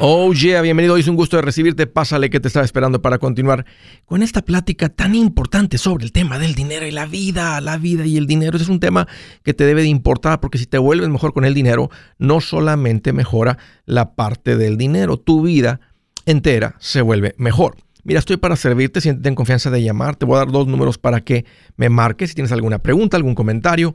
Oh yeah, bienvenido. Es un gusto de recibirte. Pásale que te estaba esperando para continuar con esta plática tan importante sobre el tema del dinero y la vida. La vida y el dinero. Ese es un tema que te debe de importar porque si te vuelves mejor con el dinero, no solamente mejora la parte del dinero, tu vida entera se vuelve mejor. Mira, estoy para servirte, siéntete en confianza de llamar. Te voy a dar dos números para que me marques si tienes alguna pregunta, algún comentario.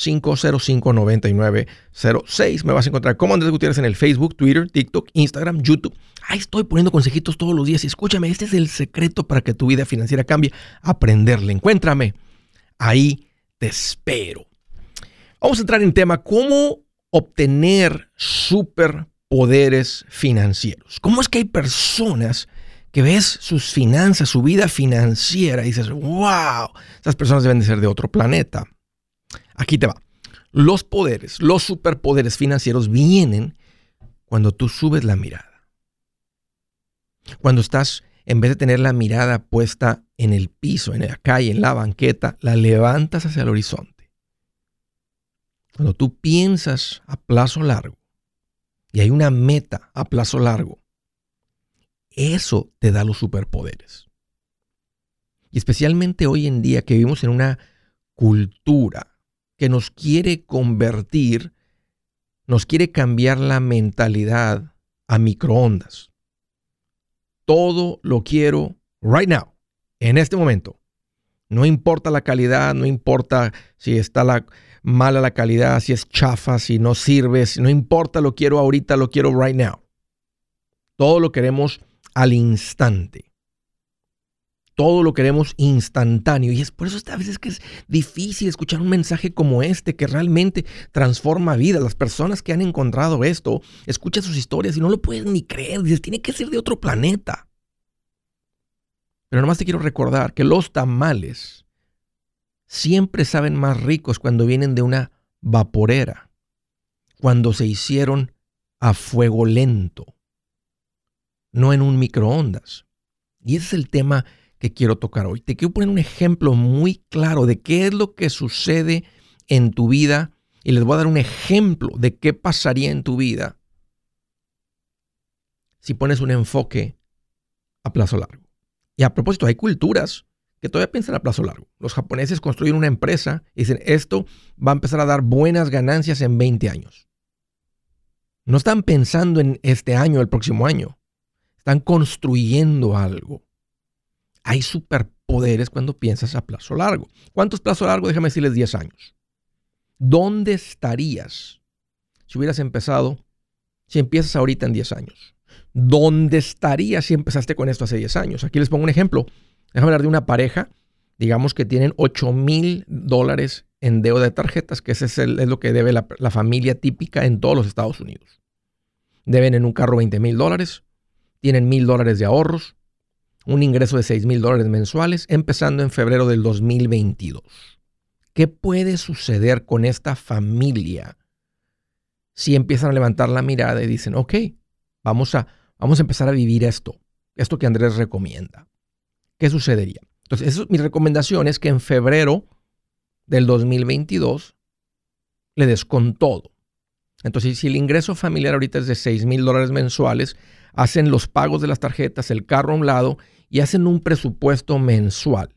505-9906. Me vas a encontrar como Andrés Gutiérrez en el Facebook, Twitter, TikTok, Instagram, YouTube. Ahí estoy poniendo consejitos todos los días. Escúchame, este es el secreto para que tu vida financiera cambie. Aprenderle. Encuéntrame. Ahí te espero. Vamos a entrar en tema cómo obtener superpoderes financieros. ¿Cómo es que hay personas que ves sus finanzas, su vida financiera y dices, wow, esas personas deben de ser de otro planeta? Aquí te va. Los poderes, los superpoderes financieros vienen cuando tú subes la mirada. Cuando estás, en vez de tener la mirada puesta en el piso, en la calle, en la banqueta, la levantas hacia el horizonte. Cuando tú piensas a plazo largo y hay una meta a plazo largo, eso te da los superpoderes. Y especialmente hoy en día que vivimos en una cultura que nos quiere convertir, nos quiere cambiar la mentalidad a microondas. Todo lo quiero right now, en este momento. No importa la calidad, no importa si está la, mala la calidad, si es chafa, si no sirve, si no importa, lo quiero ahorita, lo quiero right now. Todo lo queremos al instante todo lo queremos instantáneo. Y es por eso a veces que es difícil escuchar un mensaje como este que realmente transforma vidas. Las personas que han encontrado esto, escuchan sus historias y no lo pueden ni creer. Dices, tiene que ser de otro planeta. Pero nomás te quiero recordar que los tamales siempre saben más ricos cuando vienen de una vaporera, cuando se hicieron a fuego lento, no en un microondas. Y ese es el tema que quiero tocar hoy. Te quiero poner un ejemplo muy claro de qué es lo que sucede en tu vida y les voy a dar un ejemplo de qué pasaría en tu vida si pones un enfoque a plazo largo. Y a propósito, hay culturas que todavía piensan a plazo largo. Los japoneses construyen una empresa y dicen, esto va a empezar a dar buenas ganancias en 20 años. No están pensando en este año, el próximo año. Están construyendo algo hay superpoderes cuando piensas a plazo largo. ¿Cuánto es plazo largo? Déjame decirles 10 años. ¿Dónde estarías si hubieras empezado, si empiezas ahorita en 10 años? ¿Dónde estarías si empezaste con esto hace 10 años? Aquí les pongo un ejemplo. Déjame hablar de una pareja, digamos que tienen 8 mil dólares en deuda de tarjetas, que ese es, lo que debe la, la, familia típica en todos los Estados Unidos. Deben en un carro 20 mil dólares, tienen mil dólares de ahorros, un ingreso de 6 mil dólares mensuales empezando en febrero del 2022. ¿Qué puede suceder con esta familia si empiezan a levantar la mirada y dicen, ok, vamos a, vamos a empezar a vivir esto, esto que Andrés recomienda? ¿Qué sucedería? Entonces, mi recomendación es que en febrero del 2022 le des con todo. Entonces, si el ingreso familiar ahorita es de 6 mil dólares mensuales, hacen los pagos de las tarjetas, el carro a un lado y hacen un presupuesto mensual.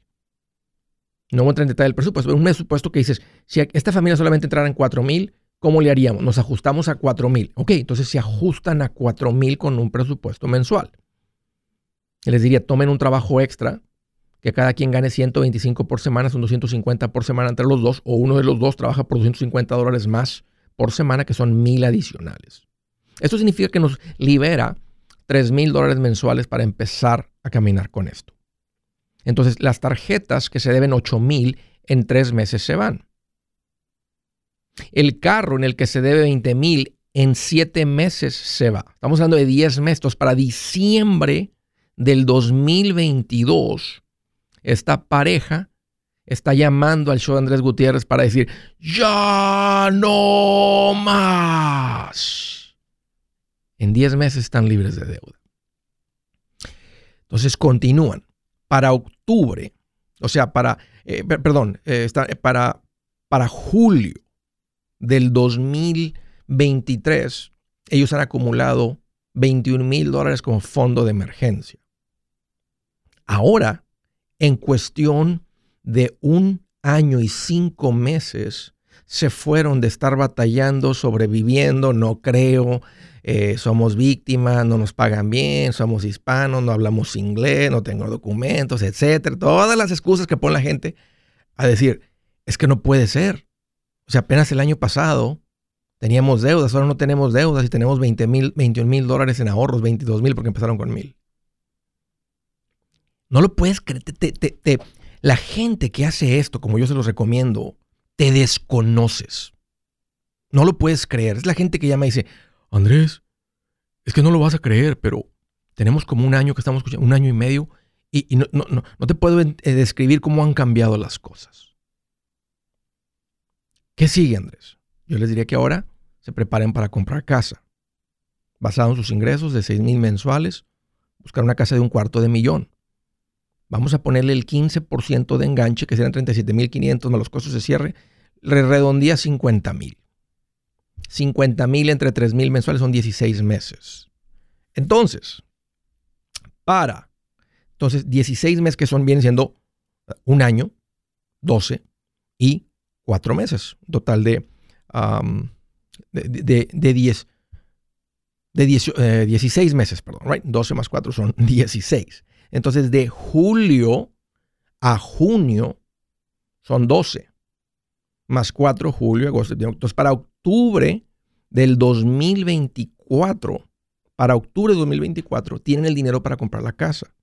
No voy a entrar en detalle del presupuesto, pero un presupuesto que dices, si esta familia solamente entrara en 4 mil, ¿cómo le haríamos? Nos ajustamos a 4 mil. Ok, entonces se ajustan a 4 mil con un presupuesto mensual. Les diría, tomen un trabajo extra, que cada quien gane 125 por semana, son 250 por semana entre los dos, o uno de los dos trabaja por 250 dólares más por semana, que son mil adicionales. Esto significa que nos libera 3 mil dólares mensuales para empezar a caminar con esto. Entonces, las tarjetas que se deben 8 mil en tres meses se van. El carro en el que se debe 20 mil en siete meses se va. Estamos hablando de 10 meses. Para diciembre del 2022, esta pareja está llamando al show de Andrés Gutiérrez para decir, ya no más. En 10 meses están libres de deuda. Entonces continúan. Para octubre, o sea, para, eh, perdón, eh, eh, para, para julio del 2023, ellos han acumulado 21 mil dólares como fondo de emergencia. Ahora, en cuestión de un año y cinco meses, se fueron de estar batallando, sobreviviendo, no creo, eh, somos víctimas, no nos pagan bien, somos hispanos, no hablamos inglés, no tengo documentos, etcétera. Todas las excusas que pone la gente a decir, es que no puede ser. O sea, apenas el año pasado teníamos deudas, ahora no tenemos deudas y tenemos 20 mil, 21 mil dólares en ahorros, 22 mil porque empezaron con mil. No lo puedes creer. La gente que hace esto, como yo se los recomiendo, te desconoces. No lo puedes creer. Es la gente que llama y dice, Andrés, es que no lo vas a creer, pero tenemos como un año que estamos escuchando, un año y medio, y, no, no, no, te puedo eh, describir cómo han cambiado las cosas. ¿Qué sigue, Andrés? Yo les diría que ahora se preparen para comprar casa. Basado en sus ingresos de 6 mil mensuales, buscar una casa de un cuarto de millón. Vamos a ponerle el 15% de enganche, que serán 37.500 más los costos de cierre, le redondía 50.000. 50.000 entre 3.000 mensuales son 16 meses. Entonces, para, entonces 16 meses que son, vienen siendo un año, 12 y 4 meses, total de, de, de, 10, de 16 eh, meses, perdón, right? 12 más 4 son 16. Entonces, de julio a junio son 12, más 4, julio, agosto. Entonces, para octubre del 2024, para octubre de 2024, tienen el dinero para comprar la casa.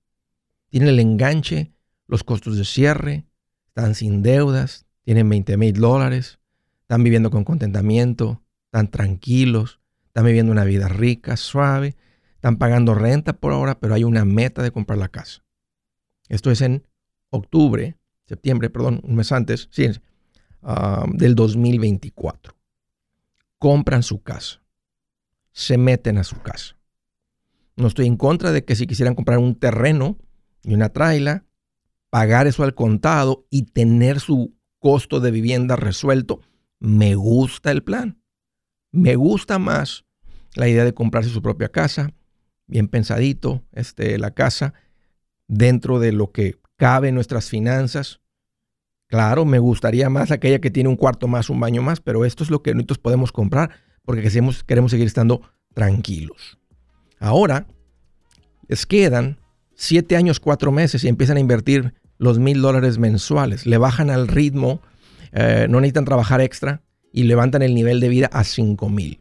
Tienen el enganche, los costos de cierre, están sin deudas, tienen 20 mil dólares, están viviendo con contentamiento, están tranquilos, están viviendo una vida rica, suave están pagando renta por ahora, pero hay una meta de comprar la casa. Esto es en octubre, septiembre, perdón, un mes antes, sí, um, del 2024. Compran su casa. Se meten a su casa. No estoy en contra de que si quisieran comprar un terreno y una traila, pagar eso al contado y tener su costo de vivienda resuelto, me gusta el plan. Me gusta más la idea de comprarse su propia casa, bien pensadito, este, la casa, dentro de lo que cabe en nuestras finanzas. Claro, me gustaría más aquella que tiene un cuarto más, un baño más, pero esto es lo que nosotros podemos comprar porque queremos, queremos seguir estando tranquilos. Ahora, les quedan siete años, cuatro meses y empiezan a invertir los mil dólares mensuales. Le bajan al ritmo, eh, no necesitan trabajar extra y levantan el nivel de vida a cinco mil.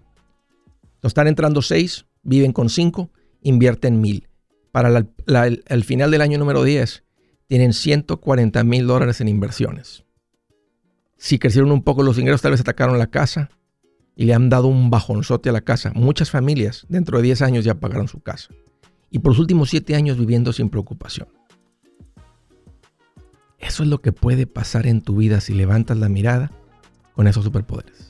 están entrando seis, viven con cinco invierten mil. Para el, final del año número 10, tienen 140 mil dólares en inversiones. Si crecieron un poco los ingresos, tal vez atacaron la casa y le han dado un bajonzote a la casa. Muchas familias dentro de 10 años ya pagaron su casa. Y por los últimos 7 años viviendo sin preocupación. Eso es lo que puede pasar en tu vida si levantas la mirada con esos superpoderes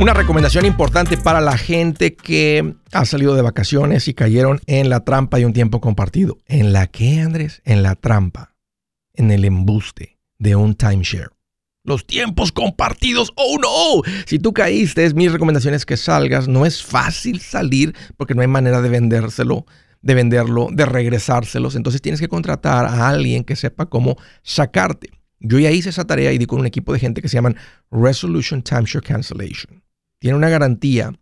Una recomendación importante para la gente que ha salido de vacaciones y cayeron en la trampa de un tiempo compartido. ¿En la qué, Andrés? En la trampa, en el embuste de un timeshare. Los tiempos compartidos, oh no. Si tú caíste, es mis recomendaciones que salgas. No es fácil salir porque no hay manera de vendérselo, de venderlo, de regresárselos. Entonces tienes que contratar a alguien que sepa cómo sacarte. Yo ya hice esa tarea y di con un equipo de gente que se llaman Resolution Timeshare Cancellation tiene una garantía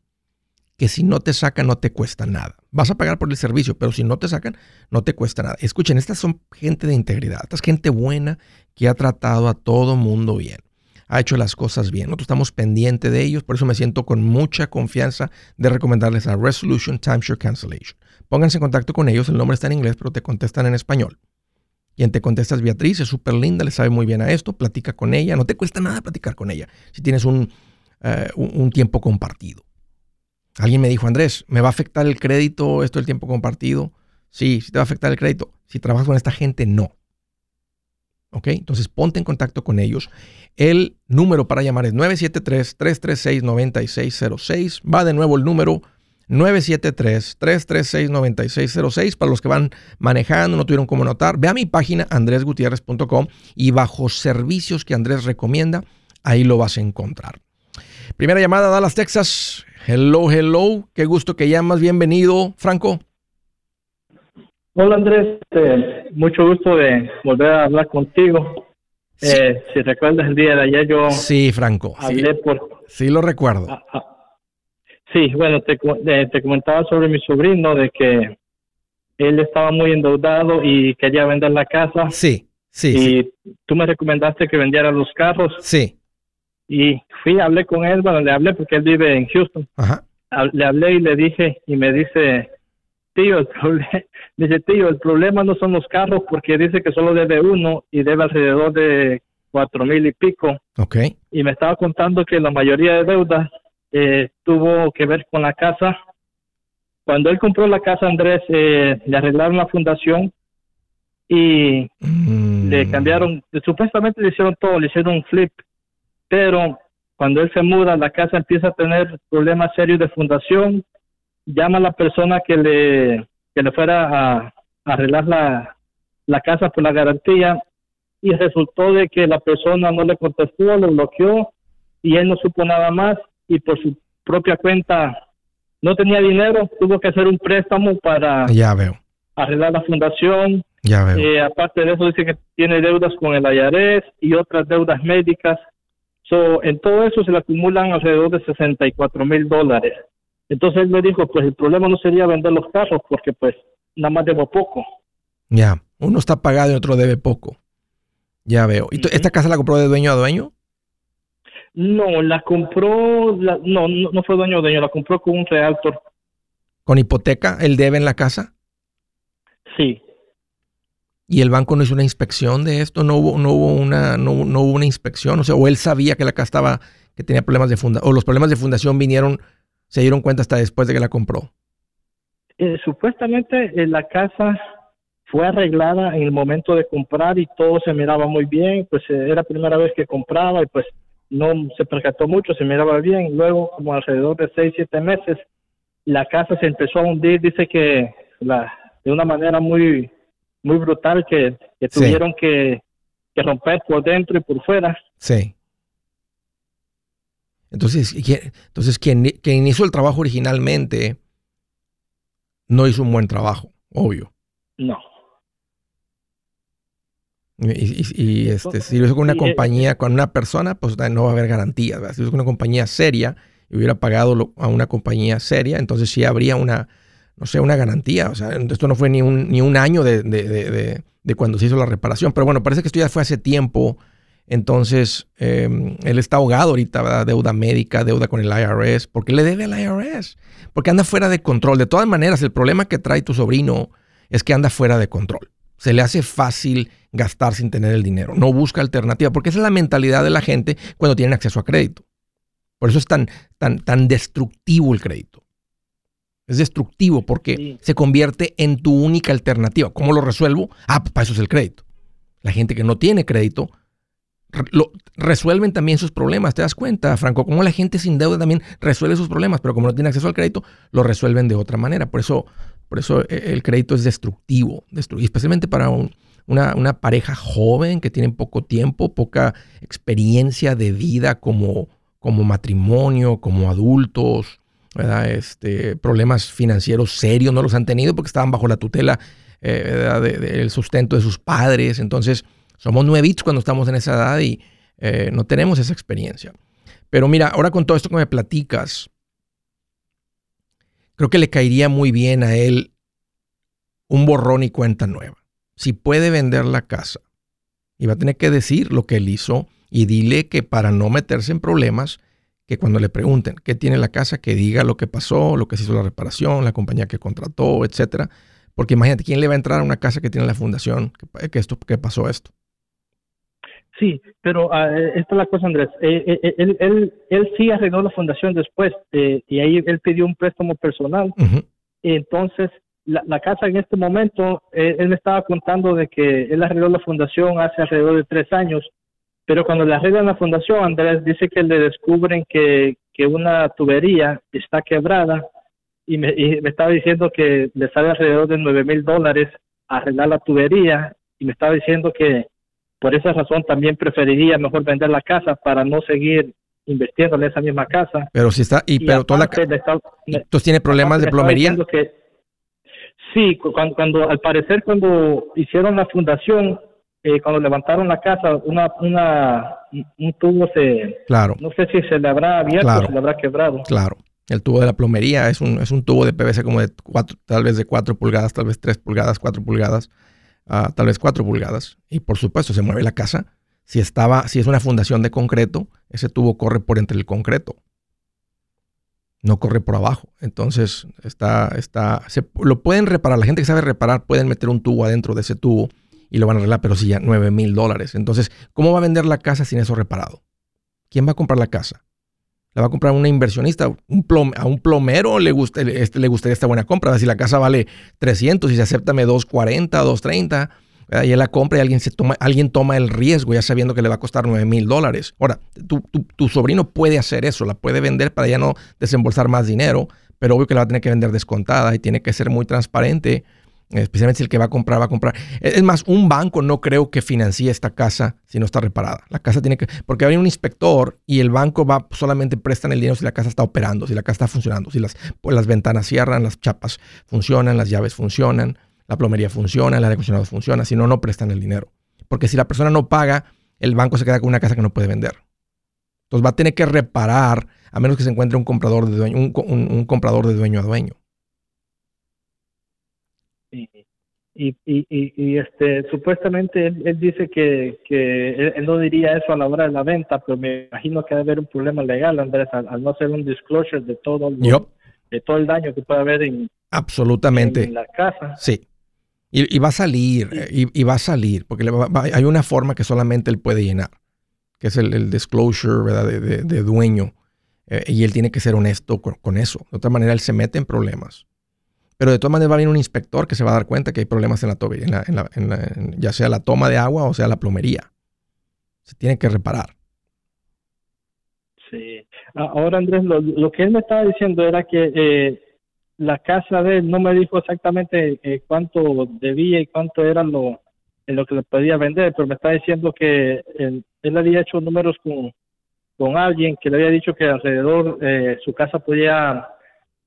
que si no te sacan no te cuesta nada. Vas a pagar por el servicio, pero si no te sacan no te cuesta nada. Escuchen, estas son gente de integridad, esta es gente buena que ha tratado a todo mundo bien, ha hecho las cosas bien. Nosotros estamos pendientes de ellos, por eso me siento con mucha confianza de recomendarles a Resolution Timeshare Cancellation. Pónganse en contacto con ellos, el nombre está en inglés, pero te contestan en español. Quien te contesta es Beatriz, es súper linda, le sabe muy bien a esto, platica con ella, no te cuesta nada platicar con ella. Si tienes un, eh, un, tiempo compartido. Alguien me dijo, Andrés, ¿me va a afectar el crédito esto del tiempo compartido? Sí, sí te va a afectar el crédito. Si trabajas con esta gente, no. ¿Ok? Entonces ponte en contacto con ellos. El número para llamar es 973-336-9606. Va de nuevo el número 973-336-9606. Para los que van manejando, no tuvieron cómo notar, ve a mi página andresgutierrez.com y bajo servicios que Andrés recomienda, ahí lo vas a encontrar. Primera llamada, Dallas, Texas. Hello, hello. Qué gusto que llamas. Bienvenido, Franco. Hola, Andrés. Eh, mucho gusto de volver a hablar contigo. Eh, si recuerdas el día de ayer, yo. Sí, Franco. Hablé por. Sí, lo recuerdo. Ah, ah. Sí, bueno, te, te comentaba sobre mi sobrino de que él estaba muy endeudado y quería vender la casa. Sí, sí. Y tú me recomendaste que vendiera los carros. Sí. Y fui, hablé con él, bueno, le hablé porque él vive en Houston. Le hablé y le dije, y me dice, tío, el dice, tío, el problema no son los carros porque dice que solo debe uno y debe alrededor de cuatro mil y pico. Okay. Y me estaba contando que la mayoría de deudas eh, tuvo que ver con la casa. Cuando él compró la casa, Andrés, eh, le arreglaron la fundación y mm. le cambiaron, supuestamente le hicieron todo, le hicieron un flip pero cuando él se muda, la casa empieza a tener problemas serios de fundación, llama a la persona que le, que le fuera a, arreglar la, la casa por la garantía y resultó de que la persona no le contestó, lo bloqueó y él no supo nada más y por su propia cuenta no tenía dinero, tuvo que hacer un préstamo para ya veo. arreglar la fundación. Ya veo. Eh, aparte de eso dice que tiene deudas con el IARES y otras deudas médicas So, en todo eso se le acumulan alrededor de 64 mil dólares. Entonces él me dijo, pues el problema no sería vender los carros porque pues nada más debo poco. Ya, uno está pagado y otro debe poco. Ya veo. ¿Y esta casa la compró de dueño a dueño? No, la compró, no, no, fue dueño a dueño, la compró con un realtor. ¿Con hipoteca? ¿Él debe en la casa? Sí. ¿Y el banco no hizo una inspección de esto? ¿No hubo, no hubo, una, no, hubo una inspección? O sea, o él sabía que la casa estaba, que tenía problemas de fundación, o los problemas de fundación vinieron, se dieron cuenta hasta después de que la compró. Eh, supuestamente eh, la casa fue arreglada en el momento de comprar y todo se miraba muy bien, pues eh, era la primera vez que compraba y pues no se percató mucho, se miraba bien. Luego, como alrededor de seis, siete meses, la casa se empezó a hundir, dice que la, de una manera muy, muy brutal, que, tuvieron que, romper por dentro y por fuera. Sí. Entonces, entonces quien, quien hizo el trabajo originalmente no hizo un buen trabajo, obvio. No. Y, este, si lo hizo con una compañía, con una persona, pues no va a haber garantías. Si lo hizo con una compañía seria y hubiera pagado a una compañía seria, entonces sí habría una, no sé, una garantía. O sea, esto no fue ni un, ni un año de, de, cuando se hizo la reparación. Pero bueno, parece que esto ya fue hace tiempo. Entonces, em, él está ahogado ahorita. Deuda médica, deuda con el IRS. ¿Por qué le debe al IRS? Porque anda fuera de control. De todas maneras, el problema que trae tu sobrino es que anda fuera de control. Se le hace fácil gastar sin tener el dinero. No busca alternativa, porque esa es la mentalidad de la gente cuando tienen acceso a crédito. Por eso es tan, tan, tan destructivo el crédito. Es destructivo porque se convierte en tu única alternativa. ¿Cómo lo resuelvo? Ah, para eso es el crédito. La gente que no tiene crédito lo, resuelven también sus problemas. ¿Te das cuenta, Franco? Cómo la gente sin deuda también resuelve sus problemas, pero como no tiene acceso al crédito, lo resuelven de otra manera. Por eso por eso eh, el crédito es destructivo, especialmente para una, pareja joven que tiene poco tiempo, poca experiencia de vida como, como matrimonio, como adultos, Este, problemas financieros serios no los han tenido porque estaban bajo la tutela eh, del sustento de sus padres. Entonces, somos nuevitos cuando estamos en esa edad y eh, no tenemos esa experiencia. Pero mira, ahora con todo esto que me platicas, creo que le caería muy bien a él un borrón y cuenta nueva. Si puede vender la casa, y va a tener que decir lo que él hizo y dile que para no meterse en problemas, que cuando le pregunten qué tiene la casa, que diga lo que pasó, lo que se hizo la reparación, la compañía que contrató, etcétera. Porque imagínate, ¿quién le va a entrar a una casa que tiene la fundación? que esto, que pasó esto? Sí, pero uh, esta es la cosa, Andrés. Eh, eh, él, él, él, sí arregló la fundación después y ahí él pidió un préstamo personal. Entonces, la, la, casa en este momento, él me estaba contando de que él arregló la fundación hace alrededor de tres años, pero cuando le arreglan la fundación, Andrés dice que le descubren que, que una tubería está quebrada y me, y me estaba diciendo que le sale alrededor de nueve mil dólares arreglar la tubería y me estaba diciendo que por esa razón también preferiría mejor vender la casa para no seguir invirtiendo en esa misma casa. Pero si está, y, pero toda la ¿Entonces tiene problemas de plomería? Que, sí, cuando, cuando, al parecer cuando hicieron la fundación, eh, cuando levantaron la casa, una, una, un tubo se, claro. no sé si se le habrá abierto o se le habrá quebrado. Claro. El tubo de la plomería es un, es un tubo de PVC como de cuatro, tal vez de cuatro pulgadas, tal vez tres pulgadas, cuatro pulgadas tal vez 4 pulgadas. Y por supuesto, se mueve la casa. Si, estaba, si es una fundación de concreto, ese tubo corre por entre el concreto. No corre por abajo. Entonces, está, está, se, lo pueden reparar. La gente que sabe reparar pueden meter un tubo adentro de ese tubo y lo van a arreglar, pero sí ya 9 mil dólares. Entonces, ¿cómo va a vender la casa sin eso reparado? ¿Quién va a comprar la casa? ¿La va a comprar una inversionista? Un ¿A un plomero le, gusta, este, le gustaría esta buena compra? Si la casa vale 300 y se acepta 240, 230, y él la compra y alguien, se toma, alguien toma el riesgo ya sabiendo que le va a costar 9 mil dólares. Ahora, tu, tu, sobrino puede hacer eso, la puede vender para ya no desembolsar más dinero, pero obvio que la va a tener que vender descontada y tiene que ser muy transparente especialmente si el que va a comprar va a comprar. Es más, un banco no creo que financie esta casa si no está reparada. La casa tiene que, porque a un inspector y el banco va solamente prestan el dinero si la casa está operando, si la casa está funcionando, si las, pues las ventanas cierran, las chapas funcionan, las llaves funcionan, la plomería funciona, el aire acondicionado funciona, si no, no prestan el dinero. Porque si la persona no paga, el banco se queda con una casa que no puede vender. Entonces va a tener que reparar a menos que se encuentre un comprador de dueño, un comprador de dueño a dueño. Y, y, y, este supuestamente él, dice que, que él, no diría eso a la hora de la venta, pero me imagino que debe haber un problema legal, Andrés, al, no hacer un disclosure de todo, de todo el daño que puede haber en, Absolutamente. la casa. Sí. Y, va a salir, y, va a salir, porque hay una forma que solamente él puede llenar, que es el, disclosure ¿verdad? De, de, dueño, eh, y él tiene que ser honesto con, con eso. De otra manera, él se mete en problemas. Pero de todas maneras va a venir un inspector que se va a dar cuenta que hay problemas en la, en en ya sea la toma de agua o sea la plomería. Se tiene que reparar. Ahora, Andrés, lo, que él me estaba diciendo era que eh, la casa de él no me dijo exactamente eh, cuánto debía y cuánto era lo, en lo que le podía vender, pero me está diciendo que él, había hecho números con, con alguien que le había dicho que alrededor eh, su casa podía,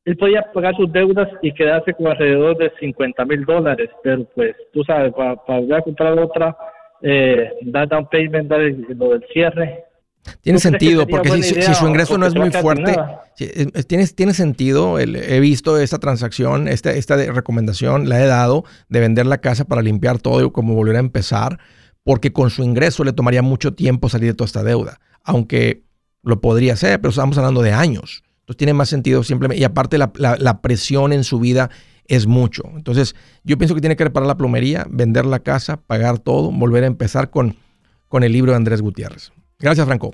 él podía pagar sus deudas y quedarse con alrededor de 50 mil dólares, pero pues tú sabes, para, para comprar otra, eh, dar down payment, dar lo del cierre, tiene sentido, porque si, su ingreso no es muy fuerte, tiene, tiene sentido. he visto esta transacción, esta, esta recomendación, la he dado de vender la casa para limpiar todo y como volver a empezar, porque con su ingreso le tomaría mucho tiempo salir de toda esta deuda, aunque lo podría hacer, pero estamos hablando de años. Entonces tiene más sentido simplemente, y aparte la, la presión en su vida es mucho. Entonces yo pienso que tiene que reparar la plomería, vender la casa, pagar todo, volver a empezar con, con el libro de Andrés Gutiérrez. Gracias, Franco.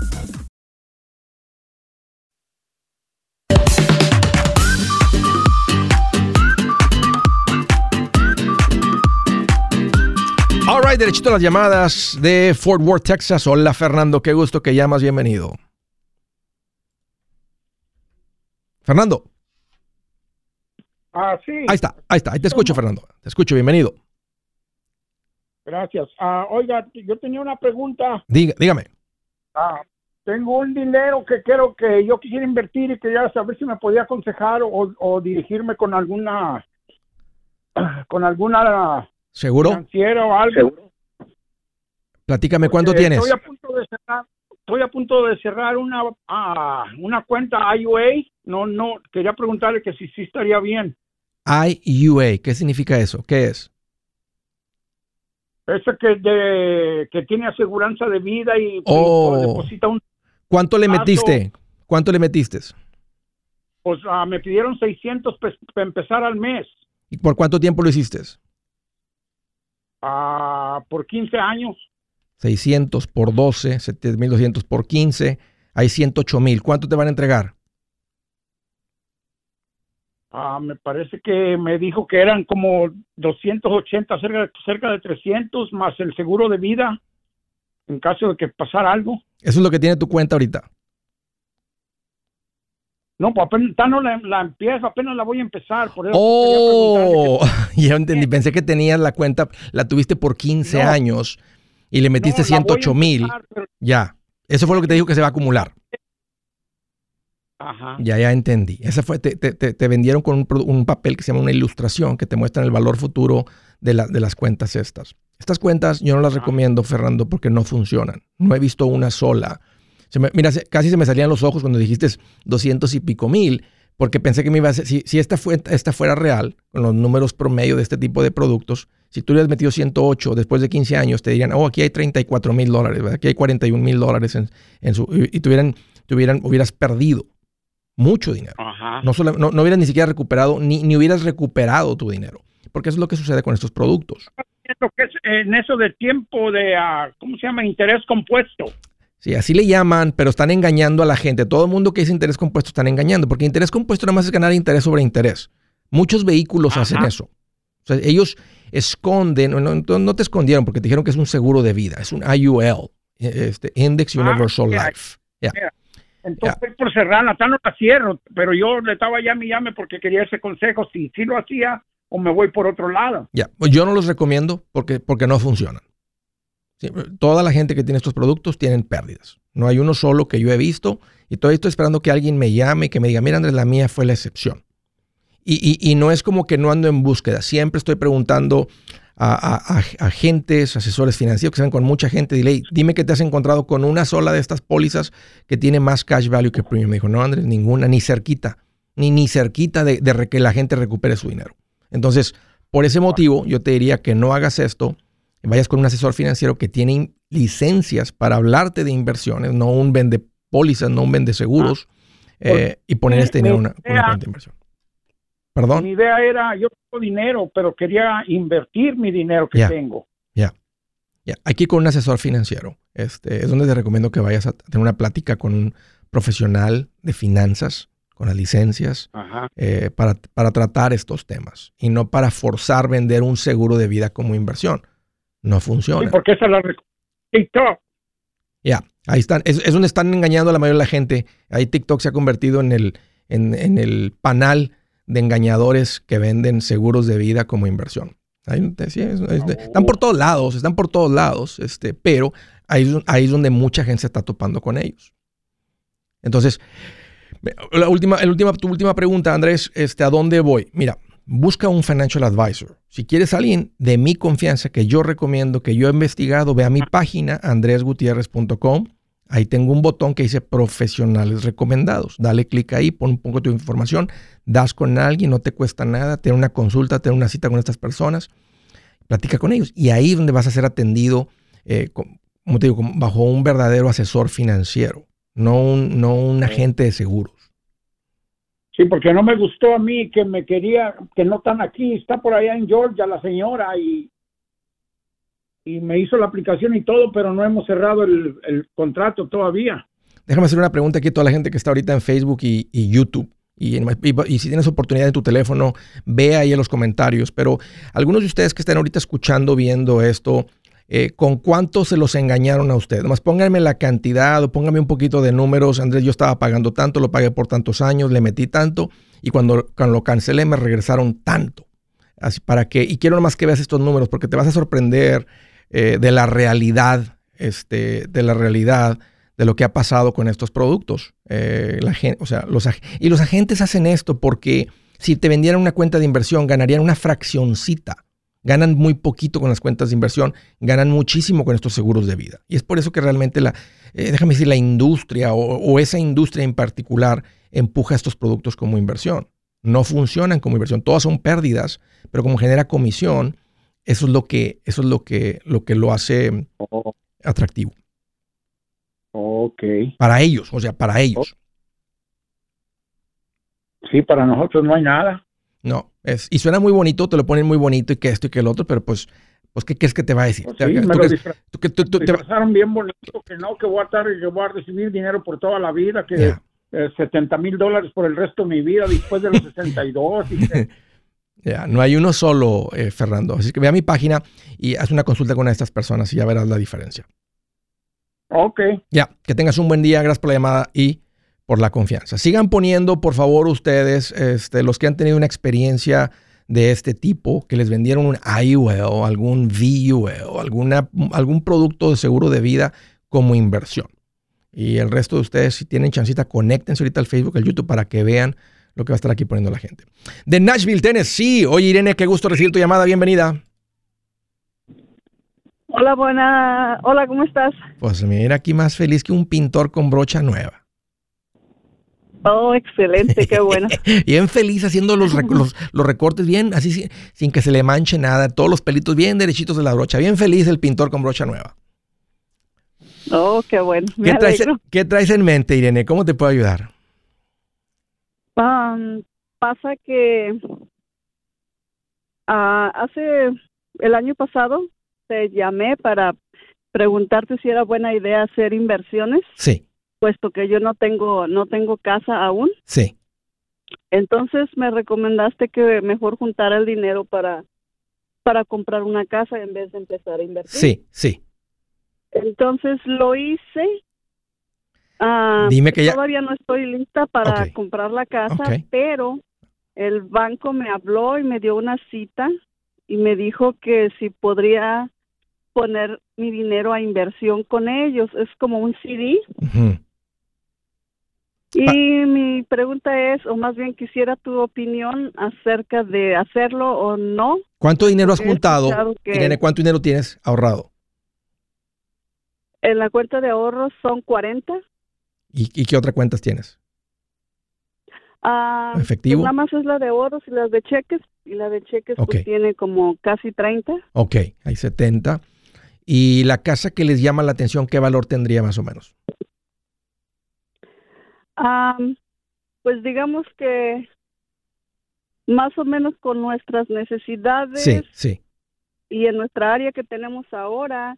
Derechito a las llamadas de Fort Worth, Texas. Hola, Fernando, qué gusto que llamas, bienvenido. Fernando. Ah, sí. Ahí está, ahí está, ahí te escucho, Fernando. Te escucho, bienvenido. Gracias. Ah, oiga, yo tenía una pregunta. dígame. Ah, tengo un dinero que quiero que yo quisiera invertir y quería saber si me podía aconsejar o, o dirigirme con alguna con alguna ¿Seguro? Financiero o algo. Platícame, ¿cuánto tienes? Estoy a punto de cerrar, estoy a punto de cerrar una, ah, una cuenta IUA. No, no, quería preguntarle que si sí estaría bien. IUA, ¿qué significa eso? ¿Qué es? Eso que, de, que tiene aseguranza de vida y, oh. deposita un... ¿Cuánto le metiste? ¿Cuánto le metiste? Pues ah, me pidieron 600 para empezar al mes. ¿Y por cuánto tiempo lo hiciste? Ah, por 15 años. 600 por 12, 7200 por 15, hay 108 mil. ¿Cuánto te van a entregar? Ah, me parece que me dijo que eran como 280, cerca, cerca de 300, más el seguro de vida en caso de que pasara algo. Eso es lo que tiene tu cuenta ahorita. No, pues apenas no la, la, empiezo, apenas la voy a empezar. Por eso oh, ya entendí. Pensé que tenías la cuenta, la tuviste por 15 años y le metiste 108 mil. Ya, eso fue lo que te dijo que se va a acumular. Ajá. Ya, ya entendí. Ese fue, te, te, te vendieron con un, un, papel que se llama una ilustración que te muestra el valor futuro de, la, de las cuentas estas. Estas cuentas yo no las recomiendo, Fernando, porque no funcionan. No he visto una sola mira, casi se me salían los ojos cuando dijiste 200 y pico mil, porque pensé que me iba a si, si esta, fue, esta fuera real, con los números promedio de este tipo de productos, si tú hubieras metido 108 después de 15 años, te dirían, oh, aquí hay 34 mil dólares, aquí hay 41 mil dólares en, su, y tuvieran, tuvieran, hubieras perdido mucho dinero. No, solo, no, hubieras ni siquiera recuperado, ni, ni hubieras recuperado tu dinero, porque eso es lo que sucede con estos productos. en eso de tiempo de, ah, ¿cómo se llama? Interés compuesto. Sí, así le llaman, pero están engañando a la gente. Todo el mundo que dice interés compuesto están engañando, porque interés compuesto nada más es ganar interés sobre interés. Muchos vehículos hacen eso. O sea, ellos esconden, no, te escondieron porque te dijeron que es un seguro de vida, es un IUL, este Index ah, Universal Life. Entonces, por cerrarla, no la cierro, pero yo le estaba llame y llame porque quería ese consejo, si sí lo hacía o me voy por otro lado. Ya, pues yo no los recomiendo porque, porque no funcionan. toda la gente que tiene estos productos tienen pérdidas. No hay uno solo que yo he visto y todavía estoy esperando que alguien me llame y que me diga, mira Andrés, la mía fue la excepción. Y, no es como que no ando en búsqueda, siempre estoy preguntando a, agentes, asesores financieros que están con mucha gente, dile, dime que te has encontrado con una sola de estas pólizas que tiene más cash value que premium. Me dijo, no Andrés, ninguna, ni cerquita, ni, ni cerquita de, de que la gente recupere su dinero. Entonces, por ese motivo, yo te diría que no hagas esto, vayas con un asesor financiero que tiene licencias para hablarte de inversiones, no un vende pólizas, no un vende seguros, ah, eh, y poner este dinero en una, cuenta de inversión. Perdón. Mi idea era, yo tengo dinero, pero quería invertir mi dinero que tengo. Ya, ya. Aquí con un asesor financiero, este, es donde te recomiendo que vayas a tener una plática con un profesional de finanzas con las licencias eh, para, para, tratar estos temas y no para forzar vender un seguro de vida como inversión. No funciona. Sí, porque esa es la TikTok. Ya, ahí están. Es, donde están engañando a la mayoría de la gente. Ahí TikTok se ha convertido en el, en, el panal de engañadores que venden seguros de vida como inversión. Están por todos lados, están por todos lados, este, pero ahí, ahí es donde mucha gente se está topando con ellos. Entonces, la última, el última, tu última pregunta, Andrés, este, ¿a dónde voy? Mira, busca un financial advisor. Si quieres alguien de mi confianza que yo recomiendo, que yo he investigado, ve a mi página andresgutierrez.com. Ahí tengo un botón que dice profesionales recomendados. Dale clic ahí, pon un poco de tu información, das con alguien, no te cuesta nada, tener una consulta, tener una cita con estas personas, platica con ellos. Y ahí es donde vas a ser atendido, eh, como te digo, bajo un verdadero asesor financiero no un, no un agente de seguros. Sí, porque no me gustó a mí que me quería, que no están aquí, está por allá en Georgia la señora y, y me hizo la aplicación y todo, pero no hemos cerrado el, contrato todavía. Déjame hacer una pregunta aquí a toda la gente que está ahorita en Facebook y, YouTube. Y, si tienes oportunidad en tu teléfono, ve ahí en los comentarios. Pero algunos de ustedes que están ahorita escuchando, viendo esto, eh, con cuánto se los engañaron a ustedes. Más pónganme la cantidad o pónganme un poquito de números. Andrés, yo estaba pagando tanto, lo pagué por tantos años, le metí tanto y cuando, cuando lo cancelé me regresaron tanto. Así para que, y quiero nomás que veas estos números porque te vas a sorprender eh, de la realidad, este, de la realidad de lo que ha pasado con estos productos. Eh, la o sea, los, y los agentes hacen esto porque si te vendieran una cuenta de inversión ganarían una fraccioncita Ganan muy poquito con las cuentas de inversión, ganan muchísimo con estos seguros de vida. Y es por eso que realmente la, eh, déjame decir, la industria o, esa industria en particular empuja estos productos como inversión. No funcionan como inversión, todas son pérdidas, pero como genera comisión, eso es lo que, eso es lo que, lo que lo hace oh. atractivo. Ok. Para ellos, o sea, para ellos. Sí, para nosotros no hay nada. No, es, y suena muy bonito, te lo ponen muy bonito y que esto y que el otro, pero pues, pues ¿qué crees que te va a decir? Pues sí, me lo disfrazaron bien bonito, que no, que voy a estar, que voy a recibir dinero por toda la vida, que 70 mil dólares por el resto de mi vida después de los 62. Ya, no hay uno solo, eh, Fernando. Así que ve a mi página y haz una consulta con una de estas personas y ya verás la diferencia. Ok. Ya, que tengas un buen día, gracias por la llamada y por la confianza. Sigan poniendo, por favor, ustedes, este, los que han tenido una experiencia de este tipo, que les vendieron un IUL, algún VUL, alguna, algún producto de seguro de vida como inversión. Y el resto de ustedes, si tienen chancita, conéctense ahorita al Facebook, al YouTube, para que vean lo que va a estar aquí poniendo la gente. De Nashville, Tennessee. Oye, Irene, qué gusto recibir tu llamada. Bienvenida. Hola, buena. Hola, ¿cómo estás? Pues mira, aquí más feliz que un pintor con brocha nueva. Oh, excelente, qué bueno. bien feliz haciendo los, los, recortes bien, así sin, que se le manche nada, todos los pelitos bien derechitos de la brocha. Bien feliz el pintor con brocha nueva. Oh, qué bueno. ¿Qué, traes, en mente, Irene? ¿Cómo te puedo ayudar? Um, pasa que ah, hace el año pasado te llamé para preguntarte si era buena idea hacer inversiones. Sí puesto que yo no tengo no tengo casa aún. Sí. Entonces me recomendaste que mejor juntara el dinero para para comprar una casa en vez de empezar a invertir. Sí, sí. Entonces lo hice. Ah, Dime que ya. Todavía no estoy lista para comprar la casa, pero el banco me habló y me dio una cita y me dijo que si podría poner mi dinero a inversión con ellos. Es como un CD. Ujú. Y Ah. mi pregunta es, o más bien quisiera tu opinión acerca de hacerlo o no. ¿Cuánto dinero has juntado? que- Irene, ¿cuánto dinero tienes ahorrado? En la cuenta de ahorros son 40. ¿Y, y qué otra cuentas tienes? Ah, ¿Efectivo? pues nada más es la de ahorros y las de cheques. Y la de cheques pues tiene como casi 30. Ok, hay 70. ¿Y la casa que les llama la atención, qué valor tendría más o menos? Pues digamos que más o menos con nuestras necesidades Sí, sí. y en nuestra área que tenemos ahora,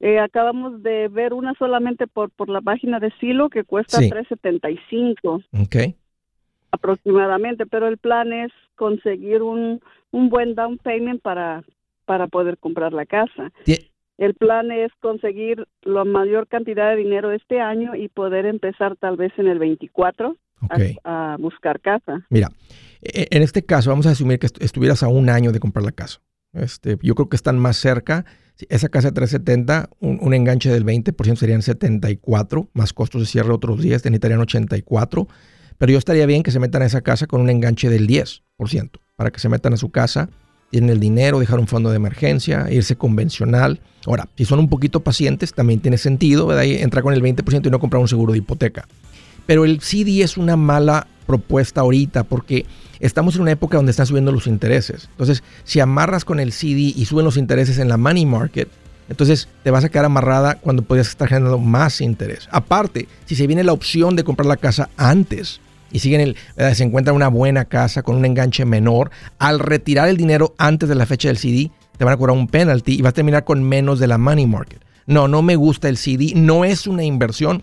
eh, acabamos de ver una solamente por, por la página de Silo que cuesta Sí. 375 Ok. aproximadamente, pero el plan es conseguir un, un buen down payment para, para poder comprar la casa. Tie- El plan es conseguir la mayor cantidad de dinero este año y poder empezar tal vez en el 24 a- a, buscar casa. Mira, e- en este caso vamos a asumir que est- estuvieras a un año de comprar la casa. Este, yo creo que están más cerca. Esa casa de 370, un, un enganche del 20% serían 74, más costos de cierre otros días, te necesitarían 84. Pero yo estaría bien que se metan a esa casa con un enganche del 10%, para que se metan a su casa, tienen el dinero, dejar un fondo de emergencia, irse convencional. Ahora, si son un poquito pacientes, también tiene sentido, ¿verdad? Entrar con el 20% y no comprar un seguro de hipoteca. Pero el CD es una mala propuesta ahorita porque estamos en una época donde están subiendo los intereses. Entonces, si amarras con el CD y suben los intereses en la money market, entonces te vas a quedar amarrada cuando podrías estar generando más interés. Aparte, si se viene la opción de comprar la casa antes y siguen el, ¿verdad? se encuentra una buena casa con un enganche menor, al retirar el dinero antes de la fecha del CD, te van a cobrar un penalty y vas a terminar con menos de la money market. No, no me gusta el CD, no es una inversión,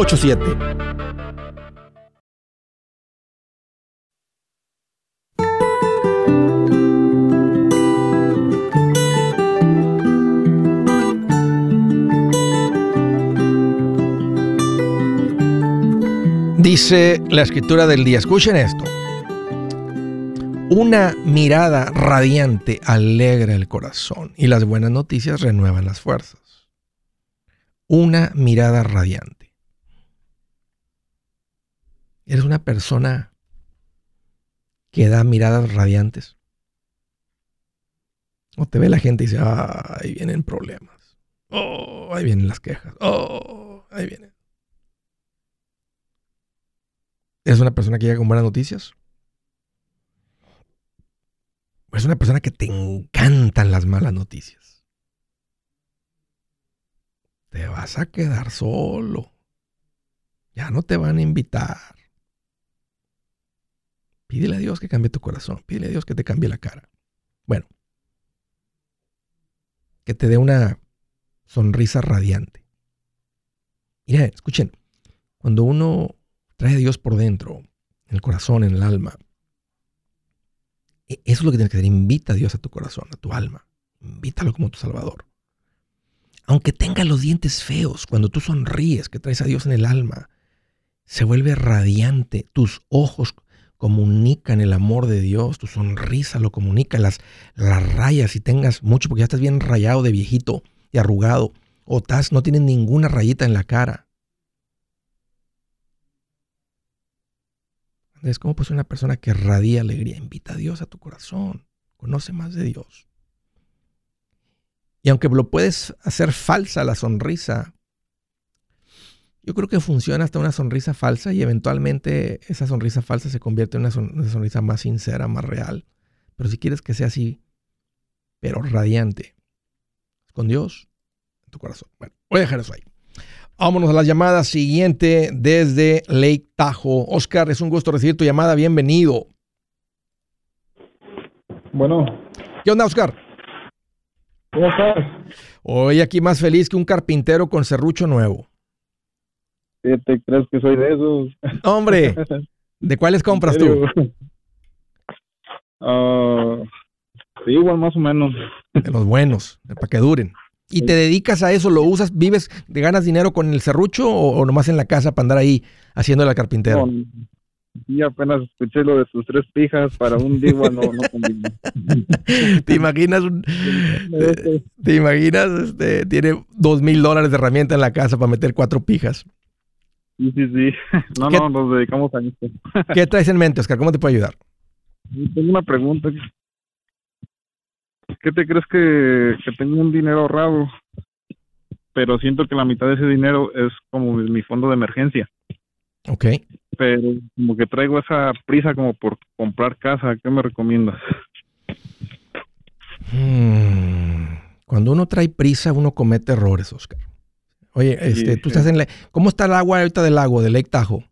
Dice la escritura del día, escuchen esto. Una mirada radiante alegra el corazón y las buenas noticias renuevan las fuerzas. Una mirada radiante. ¿Eres una persona que da miradas radiantes? O te ve la gente y dice, ah, ahí vienen problemas. Oh, ahí vienen las quejas. Oh, ahí vienen. ¿Es una persona que llega con buenas noticias? ¿O es una persona que te encantan las malas noticias? Te vas a quedar solo. Ya no te van a invitar. Pídele a Dios que cambie tu corazón. Pídele a Dios que te cambie la cara. Bueno, que te dé una sonrisa radiante. Miren, escuchen, cuando uno trae a Dios por dentro, en el corazón, en el alma. E, Eso es lo que tienes que hacer. Invita a Dios a tu corazón, a tu alma. Invítalo como tu Salvador. Aunque tenga los dientes feos, cuando tú sonríes, que traes a Dios en el alma, se vuelve radiante. Tus ojos comunican el amor de Dios, tu sonrisa lo comunica, las, las rayas, si tengas mucho, porque ya estás bien rayado de viejito y arrugado, o estás, no tienes ninguna rayita en la cara. Es como pues una persona que radia alegría. Invita a Dios a tu corazón. Conoce más de Dios. Y aunque lo puedes hacer falsa la sonrisa, yo creo que funciona hasta una sonrisa falsa y eventualmente esa sonrisa falsa se convierte en una, sonrisa más sincera, más real. Pero si quieres que sea así, pero radiante, con Dios en tu corazón. Bueno, voy a dejar eso ahí. Vámonos a la llamada siguiente desde Lake Tahoe. Oscar, es un gusto recibir tu llamada. Bienvenido. Bueno. ¿Qué onda, Oscar? ¿Cómo estás? Hoy aquí más feliz que un carpintero con serrucho nuevo. ¿Qué te crees que soy de esos? Hombre, ¿de cuáles compras tú? Uh, sí, igual más o menos. De los buenos, para que duren. ¿Y te dedicas a eso? ¿Lo usas? ¿Vives, de ganas dinero con el serrucho o, nomás en la casa para andar ahí haciendo la carpintera? No, y apenas escuché lo de sus tres pijas para un diva no, no ¿Te imaginas un, te, imaginas este, tiene dos mil dólares de herramienta en la casa para meter cuatro pijas? Sí, sí, sí. No, no, nos dedicamos a esto. ¿Qué traes en mente, Oscar? ¿Cómo te puedo ayudar? Tengo una pregunta. ¿Qué te crees que, que tengo un dinero ahorrado? Pero siento que la mitad de ese dinero es como mi fondo de emergencia. Ok. Pero como que traigo esa prisa como por comprar casa. ¿Qué me recomiendas? Hmm. Cuando uno trae prisa, uno comete errores, Oscar. Oye, este, tú estás en la... ¿Cómo está el agua ahorita del lago, del Lake Tahoe?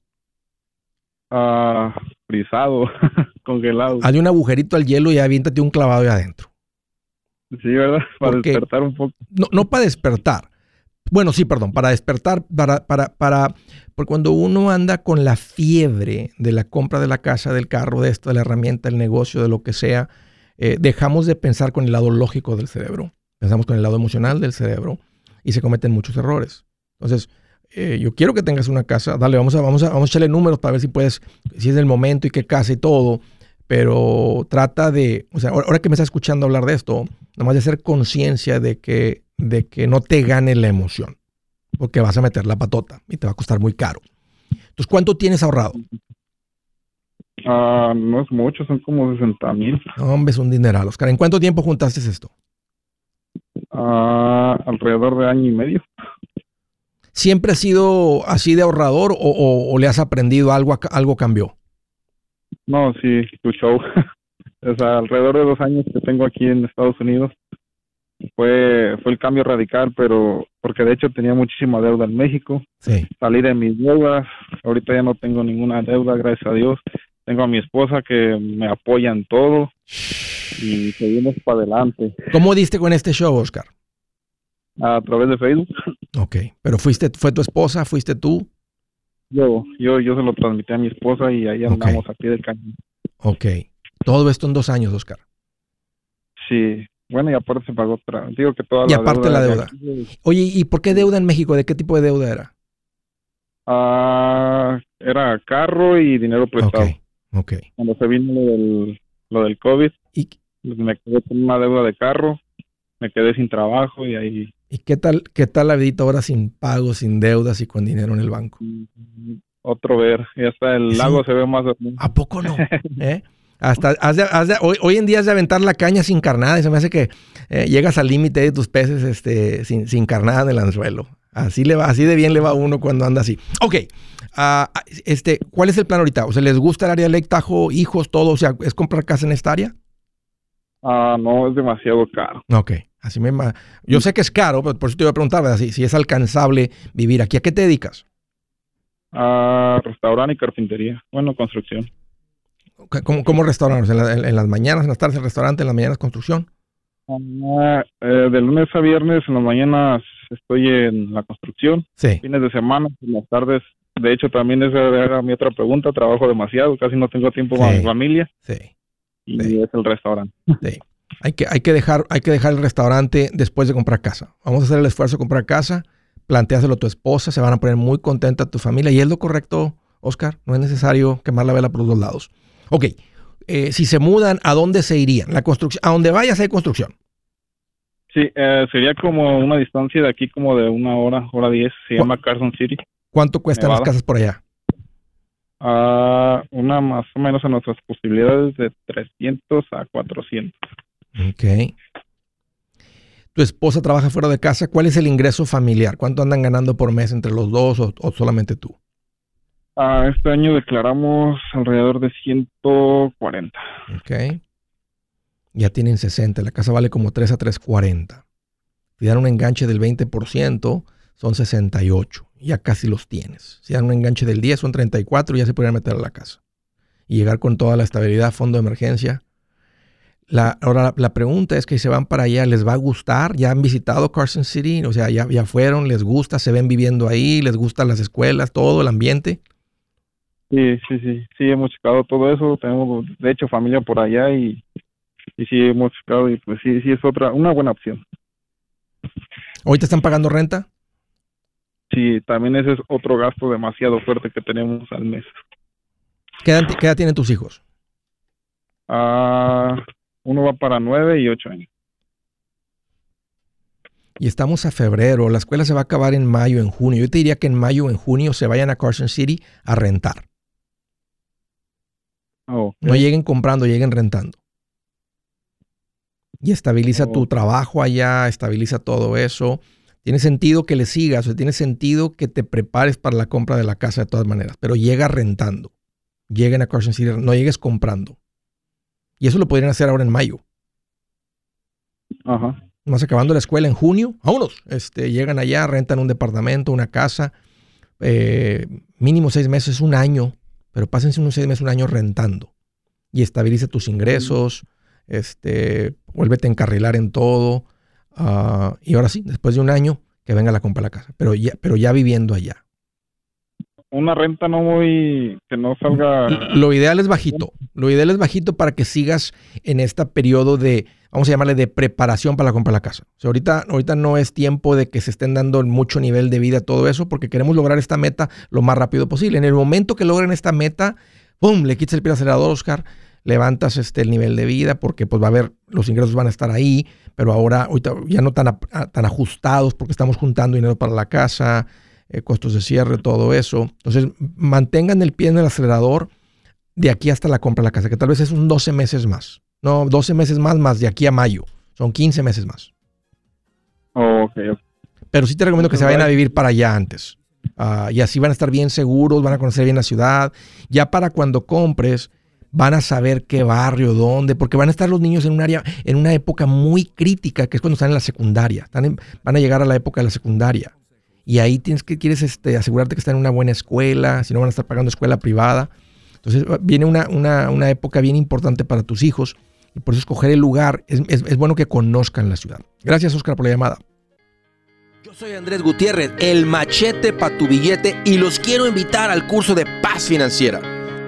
Ah, frisado, congelado. Hazle un agujerito al hielo y aviéntate un clavado ahí adentro. Sí, ¿verdad? Para despertar un poco. No, no para despertar. Bueno, sí, perdón, para despertar, para, para, para, porque cuando uno anda con la fiebre de la compra de la casa, del carro, de esto, de la herramienta, del negocio, de lo que sea, eh, dejamos de pensar con el lado lógico del cerebro. Pensamos con el lado emocional del cerebro y se cometen muchos errores. Entonces, eh, yo quiero que tengas una casa, dale, vamos a, vamos, a, vamos a echarle números para ver si puedes, si es el momento y qué casa y todo, pero trata de, o sea, ahora que me estás escuchando hablar de esto, nomás de hacer conciencia de que, de que no te gane la emoción, porque vas a meter la patota y te va a costar muy caro. Entonces, ¿cuánto tienes ahorrado? Ah, no es mucho, son como 60 mil. hombre, es un dineral, Oscar. ¿En cuánto tiempo juntaste esto? Ah, alrededor de año y medio. ¿Siempre has sido así de ahorrador o, le has aprendido algo, algo cambió? No, sí, tu show. o sea, alrededor de dos años que tengo aquí en Estados Unidos fue fue el cambio radical, pero porque de hecho tenía muchísima deuda en México. Sí. Salí de mis deudas, ahorita ya no tengo ninguna deuda, gracias a Dios. Tengo a mi esposa que me apoya en todo y seguimos para adelante. ¿Cómo diste con este show, Oscar? A través de Facebook. Ok, pero fuiste, fue tu esposa, fuiste tú. Yo, yo, yo se lo transmití a mi esposa y ahí andamos a pie del cañón. Ok, todo esto en dos años, Oscar. Sí, bueno, y aparte se pagó otra. Digo que toda y aparte la deuda. Oye, ¿y por qué deuda en México? ¿De qué tipo de deuda era? Ah, era carro y dinero prestado. Ok, ok. Cuando se vino lo del, lo del COVID, ¿Y, me quedé con una deuda de carro, me quedé sin trabajo y ahí... ¿Y qué tal, qué tal la vida ahora sin pagos, sin deudas y con dinero en el banco? Otro ver, y hasta el lago se ve más... ¿A poco no? ¿Eh? Hasta hoy, hoy, en día es de aventar la caña sin carnada y se me hace que eh, llegas al límite de tus peces este, sin, sin, carnada en el anzuelo. Así, le va, así de bien le va a uno cuando anda así. Ok, ah, este, ¿cuál es el plan ahorita? O sea, ¿les gusta el área de Lake Tahoe, hijos, todo? O sea, ¿es comprar casa en esta área? Ah, no, es demasiado caro. Ok, así me... Yo sé que es caro, pero por eso te iba a preguntar, Si, si es alcanzable vivir aquí. ¿A qué te dedicas? A restaurante y carpintería. Bueno, construcción. ¿Cómo, cómo restaurantes? ¿En, las mañanas, en las tardes el restaurante, en las mañanas construcción? Ah, eh, de lunes a viernes, en las mañanas estoy en la construcción. Sí. Fines de semana, en las tardes. De hecho, también esa era mi otra pregunta. Trabajo demasiado, casi no tengo tiempo para mi familia. Sí y es el restaurante. Sí. Hay que, hay, que dejar, hay que dejar el restaurante después de comprar casa. Vamos a hacer el esfuerzo de comprar casa, planteáselo a tu esposa, se van a poner muy contenta tu familia. ¿Y es lo correcto, Oscar? No es necesario quemar la vela por los dos lados. Ok, eh, si se mudan, ¿a dónde se irían? La construcción, a donde vayas hay construcción. Sí, eh, sería como una distancia de aquí como de una hora, hora diez. Se llama Carson City. ¿Cuánto cuestan las casas por allá? A una más o menos a nuestras posibilidades de 300 a 400. Ok. tu esposa trabaja fuera de casa, ¿cuál es el ingreso familiar? ¿Cuánto andan ganando por mes entre los dos o, o solamente tú? Ah, este año declaramos alrededor de 140. Ok. Ya tienen 60. La casa vale como 3 a 340. Si dan un enganche del 20%, son 68. Ya casi los tienes. Si dan un enganche del 10, son 34 y ya se podrían meter a la casa. Y llegar con toda la estabilidad, fondo de emergencia. La, ahora la, pregunta es que si se van para allá, ¿les va a gustar? ¿Ya han visitado Carson City? O sea, ya, ya fueron, ¿les gusta? ¿Se ven viviendo ahí? ¿Les gustan las escuelas, todo el ambiente? Sí, sí, sí, sí, hemos checado todo eso. Tenemos, de hecho, familia por allá y, y sí hemos checado y pues sí, sí es otra, una buena opción. ¿Hoy te están pagando renta? Sí, también ese es otro gasto demasiado fuerte que tenemos al mes. ¿Qué edad, qué edad tienen tus hijos? Ah, uno va para nueve y ocho años. Y estamos a febrero, la escuela se va a acabar en mayo, en junio. Yo te diría que en mayo o en junio se vayan a Carson City a rentar. Oh, No lleguen comprando, lleguen rentando. Y estabiliza tu trabajo allá, estabiliza todo eso. Tiene sentido que le sigas, o sea, tiene sentido que te prepares para la compra de la casa de todas maneras, pero llega rentando. Lleguen a Carson City, no llegues comprando. Y eso lo podrían hacer ahora en mayo. Ajá. Más acabando la escuela en junio, vámonos. Este, llegan allá, rentan un departamento, una casa, eh, mínimo seis meses, un año, pero pásense unos seis meses, un año rentando. Y estabiliza tus ingresos, este, vuélvete a encarrilar en todo. Ah, y ahora sí, después de un año, que venga la compra de la casa, pero ya, pero ya viviendo allá. Una renta no muy, que no salga. Lo ideal es bajito. Lo ideal es bajito para que sigas en este periodo de, vamos a llamarle, de preparación para la compra de la casa. O sea, ahorita, ahorita no es tiempo de que se estén dando mucho nivel de vida, todo eso, porque queremos lograr esta meta lo más rápido posible. En el momento que logren esta meta, ¡pum! Le quitas el pie al acelerador, Oscar, levantas este, el nivel de vida, porque pues va a haber, los ingresos van a estar ahí, pero ahora ahorita ya no tan, a- a- tan ajustados porque estamos juntando dinero para la casa, eh, costos de cierre, todo eso. Entonces, mantengan el pie en el acelerador de aquí hasta la compra de la casa, que tal vez es un 12 meses más. No, 12 meses más, más de aquí a mayo. Son 15 meses más. Oh. Pero sí te recomiendo que se vayan a vivir para allá antes. Ah, y así van a estar bien seguros, van a conocer bien la ciudad. Ya para cuando compres, van a saber qué barrio, dónde, porque van a estar los niños en un área, en una época muy crítica, que es cuando están en la secundaria. Van a llegar a la época de la secundaria. Y ahí tienes que, quieres este, asegurarte que están en una buena escuela, si no van a estar pagando escuela privada. Entonces viene una, una- una época bien importante para tus hijos. Y por eso escoger el lugar, es- es bueno que conozcan la ciudad. Gracias, Oscar, por la llamada. Yo soy Andrés Gutiérrez, el machete para tu billete y los quiero invitar al curso de paz financiera.